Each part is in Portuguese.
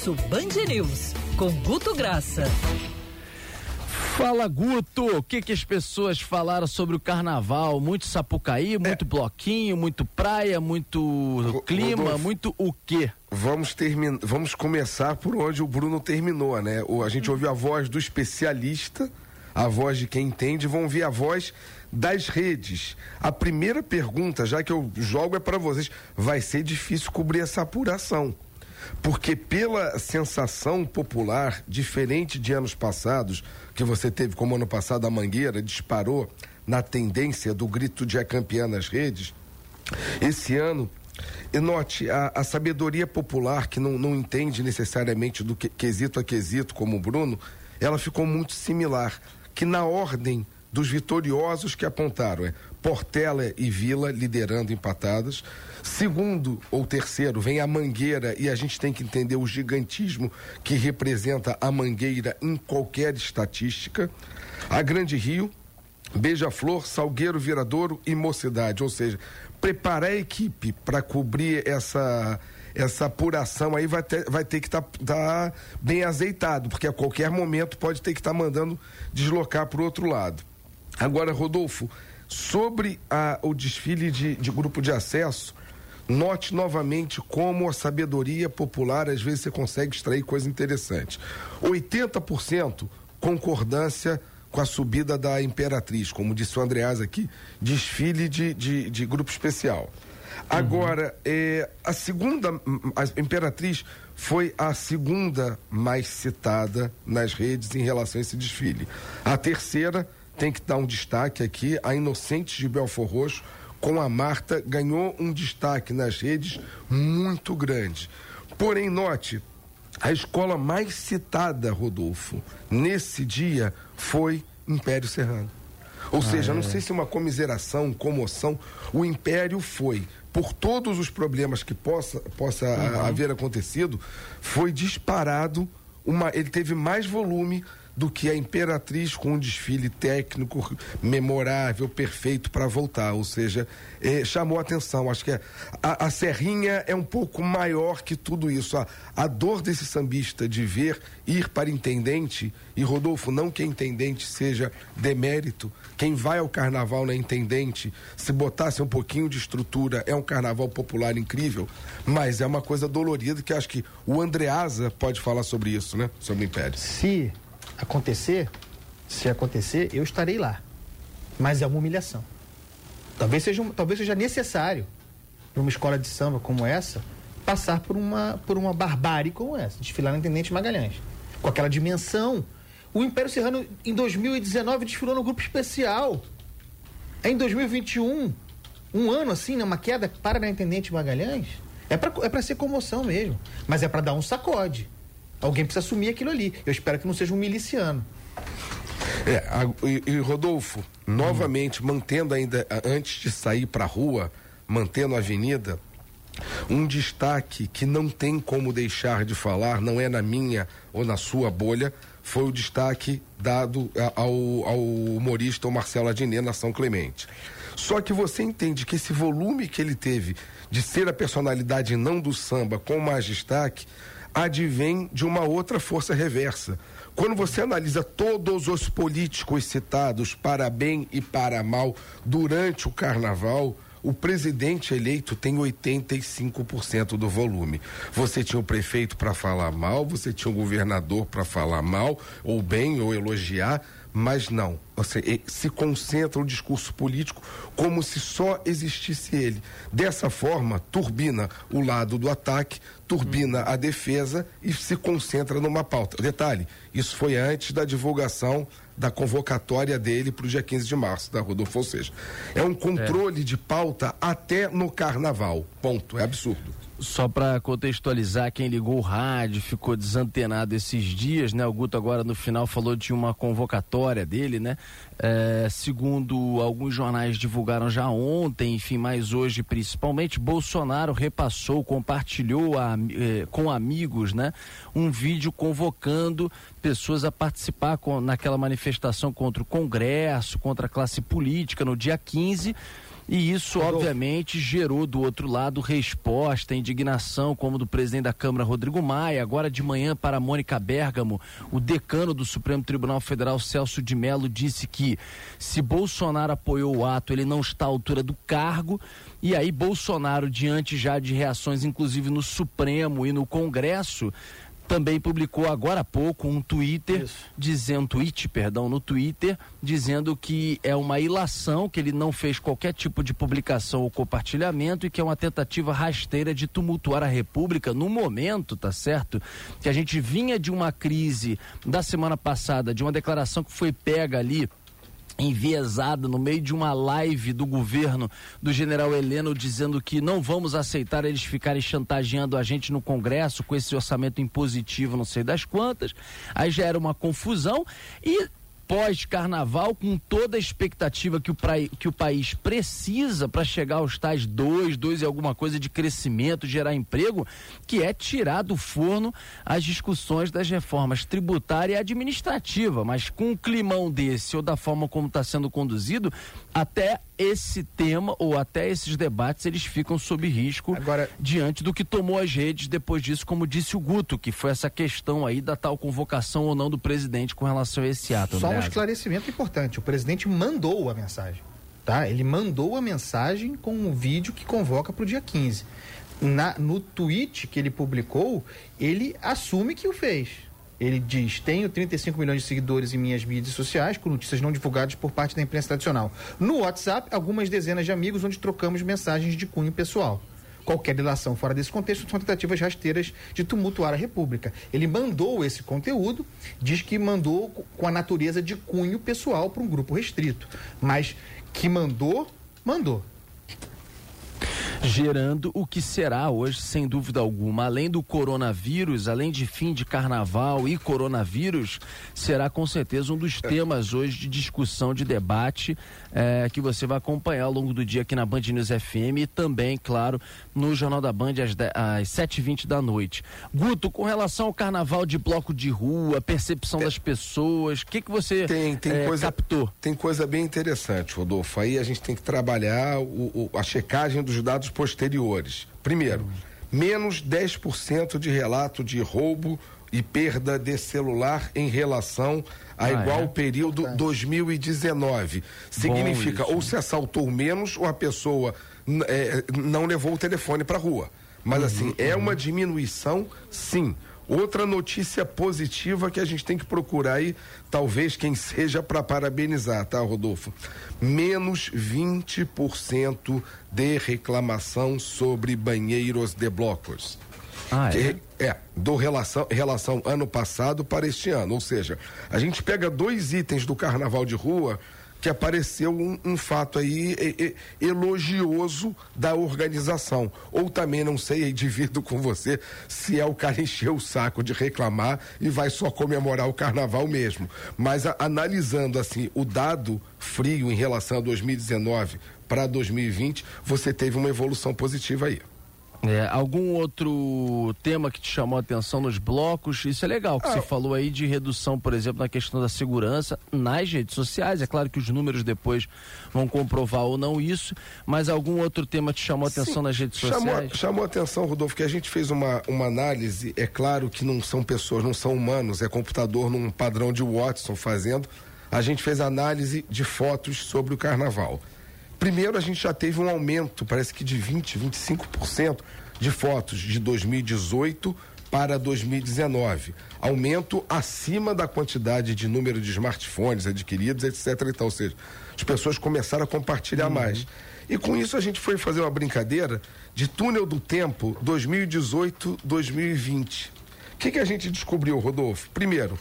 Almoço Band News, com Guto Graça. Fala Guto, o que que as pessoas falaram sobre o carnaval? Muito sapucaí, muito é. bloquinho, muito praia, muito clima, Rodolfo, muito o quê? Vamos terminar, vamos começar por onde o Bruno terminou, né? O, a gente ouviu a voz do especialista, a voz de quem entende, vão ouvir a voz das redes. A primeira pergunta, já que eu jogo é para vocês, vai ser difícil cobrir essa apuração. Porque pela sensação popular, diferente de anos passados, que você teve como ano passado a Mangueira disparou na tendência do grito de a campeã nas redes, esse ano e note, a, a, sabedoria popular, que não, não entende necessariamente do que, quesito a quesito, como o Bruno, ela ficou muito similar. Que na ordem dos vitoriosos que apontaram. É Portela e Vila liderando empatadas. Segundo ou terceiro vem a Mangueira e a gente tem que entender o gigantismo que representa a Mangueira em qualquer estatística. A Grande Rio, Beija-Flor, Salgueiro, Viradouro e Mocidade, ou seja, preparar a equipe para cobrir essa essa apuração aí vai ter, vai ter que estar tá, tá bem azeitado, porque a qualquer momento pode ter que estar tá mandando deslocar para o outro lado. Agora, Rodolfo, sobre a, o desfile de, de grupo de acesso, note novamente como a sabedoria popular às vezes você consegue extrair coisa interessante. 80% concordância com a subida da Imperatriz, como disse o Andreas aqui, desfile de, de, de grupo especial. Agora, uhum. é, a segunda, a Imperatriz foi a segunda mais citada nas redes em relação a esse desfile. A terceira tem que dar um destaque aqui, a Inocentes de Belfor Roxo, com a Marta, ganhou um destaque nas redes muito grande. Porém, note, a escola mais citada, Rodolfo, nesse dia foi Império Serrano. Ou ah, seja, é. não sei se uma comiseração, comoção, o Império foi, por todos os problemas que possa, possa uhum. haver acontecido, foi disparado, uma, ele teve mais volume do que a Imperatriz com um desfile técnico memorável, perfeito para voltar. Ou seja, eh, chamou atenção. Acho que é, a, a, Serrinha é um pouco maior que tudo isso. A, a dor desse sambista de ver ir para intendente, e Rodolfo, não que intendente seja demérito, quem vai ao carnaval na intendente, se botasse um pouquinho de estrutura, é um carnaval popular incrível, mas é uma coisa dolorida que acho que o Andreasa pode falar sobre isso, né? Sobre o Império. Se acontecer, se acontecer, eu estarei lá. Mas é uma humilhação. Talvez seja, talvez seja necessário para uma escola de samba como essa passar por uma, por uma barbárie como essa, desfilar no Intendente Magalhães. Com aquela dimensão. O Império Serrano, em 2019, desfilou no grupo especial. Em 2021, um ano assim, né, uma queda para na Intendente Magalhães. É para é ser comoção mesmo. Mas é para dar um sacode. Alguém precisa assumir aquilo ali. Eu espero que não seja um miliciano. É, a, e, e, Rodolfo, novamente, hum. mantendo ainda, antes de sair para a rua, mantendo a avenida, um destaque que não tem como deixar de falar, não é na minha ou na sua bolha, foi o destaque dado ao, ao humorista Marcelo Adnet na São Clemente. Só que você entende que esse volume que ele teve de ser a personalidade não do samba com mais destaque, advém de uma outra força reversa. Quando você analisa todos os políticos citados para bem e para mal durante o carnaval, o presidente eleito tem 85% do volume. Você tinha o prefeito para falar mal, você tinha o governador para falar mal, ou bem, ou elogiar, mas não. Você se concentra o discurso político como se só existisse ele. Dessa forma, turbina o lado do ataque, turbina a defesa e se concentra numa pauta. Detalhe: isso foi antes da divulgação da convocatória dele para o dia 15 de março, da Rodolfo. Ou seja, é um controle é. de pauta até no carnaval. Ponto. É absurdo. Só para contextualizar, quem ligou o rádio ficou desantenado esses dias, né? O Guto agora no final falou de uma convocatória dele, né? É, segundo alguns jornais divulgaram já ontem, enfim, mas hoje principalmente, Bolsonaro repassou, compartilhou a, eh, com amigos, né? Um vídeo convocando pessoas a participar com, naquela manifestação contra o Congresso, contra a classe política no dia 15 E isso, obviamente, gerou do outro lado resposta, indignação, como do presidente da Câmara, Rodrigo Maia. Agora de manhã, para Mônica Bergamo, o decano do Supremo Tribunal Federal, Celso de Mello, disse que se Bolsonaro apoiou o ato, ele não está à altura do cargo. E aí, Bolsonaro, diante já de reações, inclusive no Supremo e no Congresso, também publicou agora há pouco um Twitter Isso. dizendo, tweet, perdão, no Twitter, dizendo que é uma ilação, que ele não fez qualquer tipo de publicação ou compartilhamento e que é uma tentativa rasteira de tumultuar a República no momento, tá certo? Que a gente vinha de uma crise da semana passada, de uma declaração que foi pega ali enviesada no meio de uma live do governo do general Heleno dizendo que não vamos aceitar eles ficarem chantageando a gente no Congresso com esse orçamento impositivo, não sei das quantas. Aí já era uma confusão e pós-carnaval, com toda a expectativa que o, que o país precisa para chegar aos tais dois, dois e alguma coisa de crescimento, gerar emprego, que é tirar do forno as discussões das reformas tributária e administrativa. Mas com um climão desse ou da forma como está sendo conduzido, até esse tema ou até esses debates eles ficam sob risco Agora, diante do que tomou as redes depois disso, como disse o Guto, que foi essa questão aí da tal convocação ou não do presidente com relação a esse ato. Só um esclarecimento importante: o presidente mandou a mensagem, tá? Ele mandou a mensagem com um vídeo que convoca para o dia 15. Na, no tweet que ele publicou, ele assume que o fez ele diz: Tenho 35 milhões de seguidores em minhas mídias sociais, com notícias não divulgadas por parte da imprensa tradicional. No WhatsApp, algumas dezenas de amigos onde trocamos mensagens de cunho pessoal. Qualquer relação fora desse contexto são tentativas rasteiras de tumultuar a República. Ele mandou esse conteúdo, diz que mandou com a natureza de cunho pessoal para um grupo restrito. Mas que mandou, mandou gerando o que será hoje, sem dúvida alguma. Além do coronavírus, além de fim de carnaval e coronavírus, será com certeza um dos temas hoje de discussão, de debate, é, que você vai acompanhar ao longo do dia aqui na Band News FM e também, claro, no Jornal da Band às, às 7h20 da noite. Guto, com relação ao carnaval de bloco de rua, percepção é, das pessoas, o que, que você tem, tem é, coisa, captou? Tem coisa bem interessante, Rodolfo. Aí a gente tem que trabalhar o, o, a checagem dos dados posteriores. Primeiro, menos 10% de relato de roubo e perda de celular em relação a ah, igual é? período 2019. Significa ou se assaltou menos ou a pessoa é, não levou o telefone para rua. Mas uhum, assim, é uhum. uma diminuição, sim. Outra notícia positiva que a gente tem que procurar aí, talvez quem seja para parabenizar, tá, Rodolfo? Menos 20% de reclamação sobre banheiros de blocos. Ah, é? é, do relação, relação ano passado para este ano. Ou seja, a gente pega dois itens do carnaval de rua que apareceu um, um fato aí e, e, elogioso da organização. Ou também, não sei, divido com você, se é o cara encher o saco de reclamar e vai só comemorar o carnaval mesmo. Mas a, analisando assim o dado frio em relação a 2019 para 2020, você teve uma evolução positiva aí. É, algum outro tema que te chamou a atenção nos blocos? Isso é legal, que ah, você falou aí de redução, por exemplo, na questão da segurança nas redes sociais. É claro que os números depois vão comprovar ou não isso, mas algum outro tema te chamou a atenção Sim, nas redes chamou, sociais? Chamou a atenção, Rodolfo, que a gente fez uma, uma análise. É claro que não são pessoas, não são humanos, é computador num padrão de Watson fazendo. A gente fez análise de fotos sobre o carnaval. Primeiro, a gente já teve um aumento, parece que de 20%, 25% de fotos de 2018 para 2019. Aumento acima da quantidade de número de smartphones adquiridos, etc. Então, ou seja, as pessoas começaram a compartilhar uhum. mais. E com isso a gente foi fazer uma brincadeira de túnel do tempo 2018-2020. O que, que a gente descobriu, Rodolfo? Primeiro,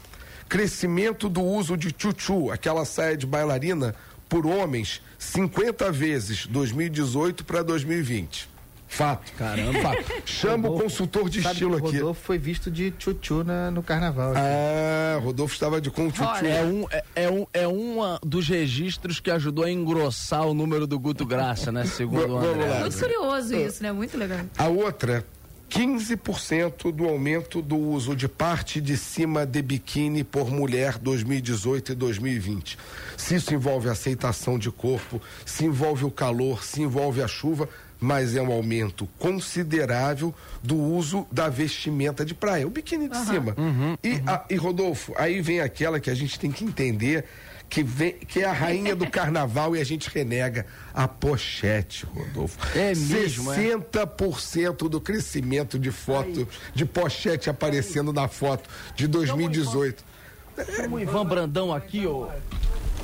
crescimento do uso de chuchu, aquela saia de bailarina, por homens 50 vezes 2018 para 2020. Fato. Caramba. Fato. Chama Rodolfo, o consultor de estilo aqui. Rodolfo foi visto de tchutchu na, no carnaval. Aqui. Ah, Rodolfo estava de com tchutchu. É um, é, é, um, é uma dos registros que ajudou a engrossar o número do Guto Graça, né? Segundo o André. Muito curioso isso, né? Muito legal. A outra 15% do aumento do uso de parte de cima de biquíni por mulher 2018 e 2020. Se isso envolve aceitação de corpo, se envolve o calor, se envolve a chuva, mas é um aumento considerável do uso da vestimenta de praia, o biquíni de uhum. cima. Uhum, e, uhum. A, e Rodolfo, aí vem aquela que a gente tem que entender que, vem, que é a rainha do carnaval e a gente renega a pochete, Rodolfo. É mesmo, 60% é? do crescimento de foto, Aí. de pochete aparecendo Aí. na foto de 2018. Chama o Ivan Brandão aqui, ô.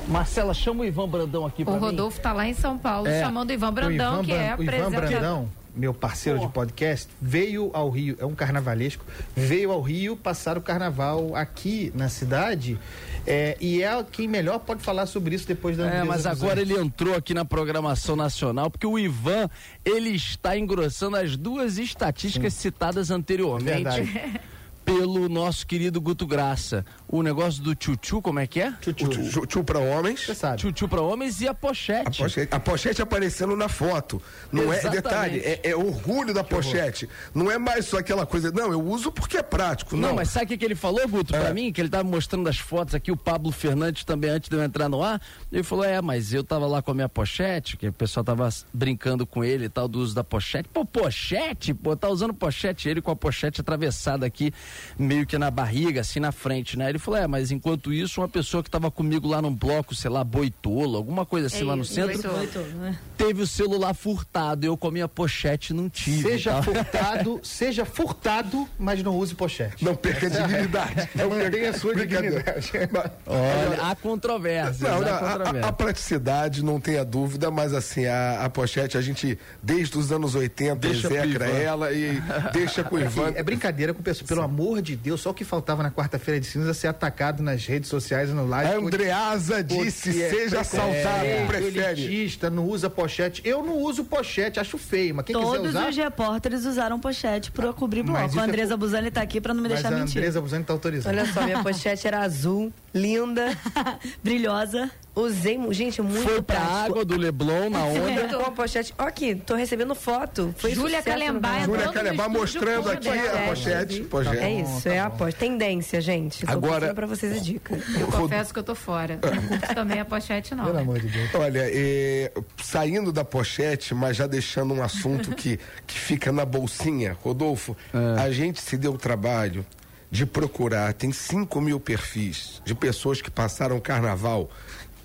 Marcela, chama o Ivan Brandão aqui para O Rodolfo mim. tá lá em São Paulo é. chamando o Ivan Brandão, o Ivan, que é o Ivan Brandão meu parceiro Pô. de podcast, veio ao Rio, é um carnavalesco, veio ao Rio passar o carnaval aqui na cidade. É, e é quem melhor pode falar sobre isso depois da É, mas agora ele entrou aqui na programação nacional, porque o Ivan, ele está engrossando as duas estatísticas Sim. citadas anteriormente. Verdade. pelo nosso querido Guto Graça. O negócio do tchutchu, como é que é? Tchutchu. Tchu para homens. Você sabe. Tchutchu para homens e a pochete. A pochete, a pochete aparecendo na foto. Não é Exatamente. é detalhe, é, é orgulho da que pochete. Horror. Não é mais só aquela coisa, não, eu uso porque é prático. Não, não mas sabe o que, que ele falou, Guto, é. para mim? Que ele tava mostrando as fotos aqui, o Pablo Fernandes também, antes de eu entrar no ar. Ele falou: é, mas eu tava lá com a minha pochete, que o pessoal tava brincando com ele e tal, do uso da pochete. Pô, pochete? Pô, tá usando pochete, ele com a pochete atravessada aqui meio que na barriga, assim na frente, né? Ele falou: é, mas enquanto isso, uma pessoa que estava comigo lá num bloco, sei lá, boitolo, alguma coisa assim é, lá no centro, boitolo, né? teve o celular furtado. Eu com a minha pochete não tive. Seja tá? furtado, seja furtado, mas não use pochete. Não perca a dignidade. É uma a sua dignidade. Olha, há controvérsias. Não, não, a, a, praticidade, não tenha dúvida, mas assim, a, a pochete, a gente, desde os anos 80, deixa execra ela e deixa com o Ivan. É brincadeira com o pessoal, pelo amor de Deus Deus, só o que faltava na quarta-feira de cinza ser atacado nas redes sociais e no live. A Andreasa disse, é, seja assaltado, é, prefere. Elitista, não usa pochete. Eu não uso pochete, acho feio, mas quem Todos quiser usar... Todos os repórteres usaram pochete para cobrir bloco. A é Andresa é... Buzani tá aqui para não me deixar mentir. a Andresa Buzani tá autorizada. Olha só, minha pochete era azul, linda, brilhosa. Usei, gente, muito Foi pra prático. água do Leblon na onda. com a pochete. Ó aqui, tô recebendo foto. Foi Júlia Calembá. Júlia Calembá mostrando aqui a pochete. pochete. É isso, tá é a pochete. Tendência, gente. Tô Agora, pra vocês a dica. Eu confesso que eu tô fora. Não curto também a pochete, não. Pelo amor de Deus. Olha, é, saindo da pochete, mas já deixando um assunto que, que fica na bolsinha, Rodolfo, é. a gente se deu o trabalho de procurar, tem 5 mil perfis de pessoas que passaram o carnaval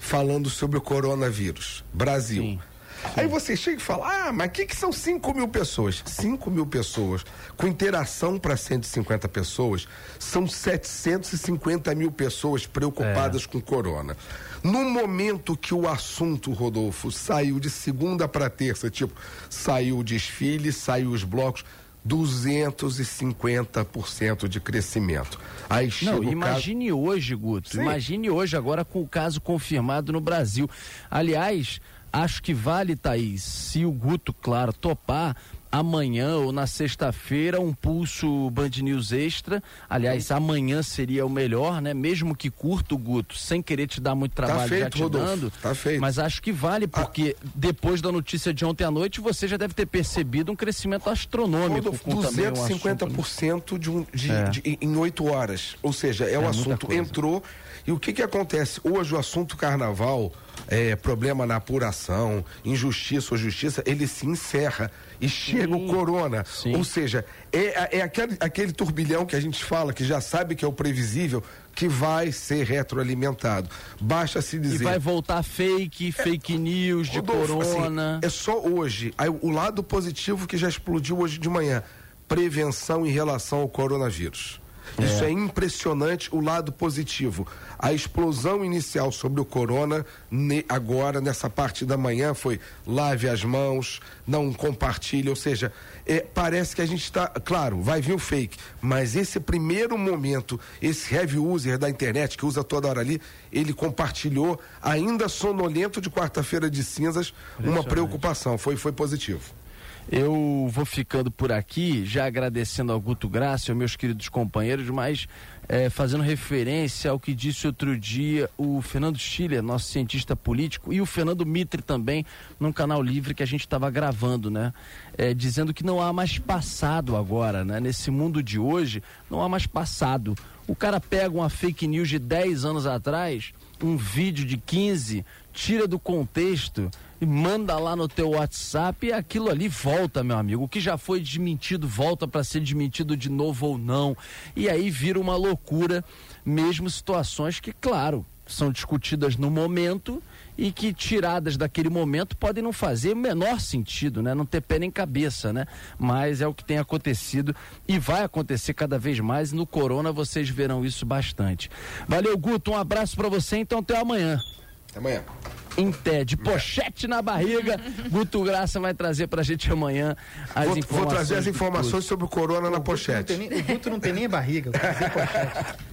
falando sobre o coronavírus. Brasil. Sim. Aí você chega e fala, ah, mas o que, que são 5 mil pessoas? 5 mil pessoas, com interação para 150 pessoas, são 750 mil pessoas preocupadas é. com corona. No momento que o assunto, Rodolfo, saiu de segunda para terça, tipo, saiu o desfile, saiu os blocos, 250% de crescimento. Aí Não, imagine caso... hoje, Guto. Sim. Imagine hoje, agora com o caso confirmado no Brasil. Aliás, acho que vale, Thaís, se o Guto, claro, topar amanhã ou na sexta-feira um pulso Band News Extra. Aliás, amanhã seria o melhor, né? Mesmo que curto, Guto, sem querer te dar muito tá trabalho tá feito, já te Rodolfo, dando. Tá feito. Mas acho que vale, ah. porque ah. depois da notícia de ontem à noite, você já deve ter percebido um crescimento astronômico. Rodolfo, 250% um de um, de, é. de, em oito horas. Ou seja, é, é o assunto entrou. E o que que acontece? Hoje o assunto carnaval, é, problema na apuração, injustiça ou justiça, ele se encerra e chega Sim. o corona. Sim. Ou seja, é, é aquele, aquele turbilhão que a gente fala, que já sabe que é o previsível, que vai ser retroalimentado. Basta se dizer. E vai voltar fake, é, fake news de Rodolfo, assim, corona. Assim, é só hoje. Aí, o lado positivo que já explodiu hoje de manhã: prevenção em relação ao coronavírus. É. Isso é impressionante o lado positivo. A explosão inicial sobre o corona, ne, agora, nessa parte da manhã, foi lave as mãos, não compartilhe, ou seja, é, parece que a gente está. Claro, vai vir o fake, mas esse primeiro momento, esse heavy user da internet, que usa toda hora ali, ele compartilhou, ainda sonolento de quarta-feira de cinzas, uma preocupação. Foi, foi positivo. Eu vou ficando por aqui, já agradecendo ao Guto Graça, aos meus queridos companheiros, mas é, fazendo referência ao que disse outro dia o Fernando Schiller, nosso cientista político, e o Fernando Mitre também, num canal livre que a gente estava gravando, né? É, dizendo que não há mais passado agora, né? Nesse mundo de hoje, não há mais passado. O cara pega uma fake news de 10 anos atrás, um vídeo de 15, tira do contexto e manda lá no teu WhatsApp e aquilo ali volta, meu amigo. O que já foi desmentido volta para ser desmentido de novo ou não. E aí vira uma loucura, mesmo situações que, claro, são discutidas no momento e que tiradas daquele momento podem não fazer o menor sentido, né? Não ter pé nem cabeça, né? Mas é o que tem acontecido e vai acontecer cada vez mais. No Corona vocês verão isso bastante. Valeu, Guto. Um abraço para você. Então até amanhã. Até amanhã em de pochete na barriga. Guto Graça vai trazer pra gente amanhã as vou, informações. Vou trazer as informações sobre o corona na pochete. O Guto não tem nem barriga, pochete.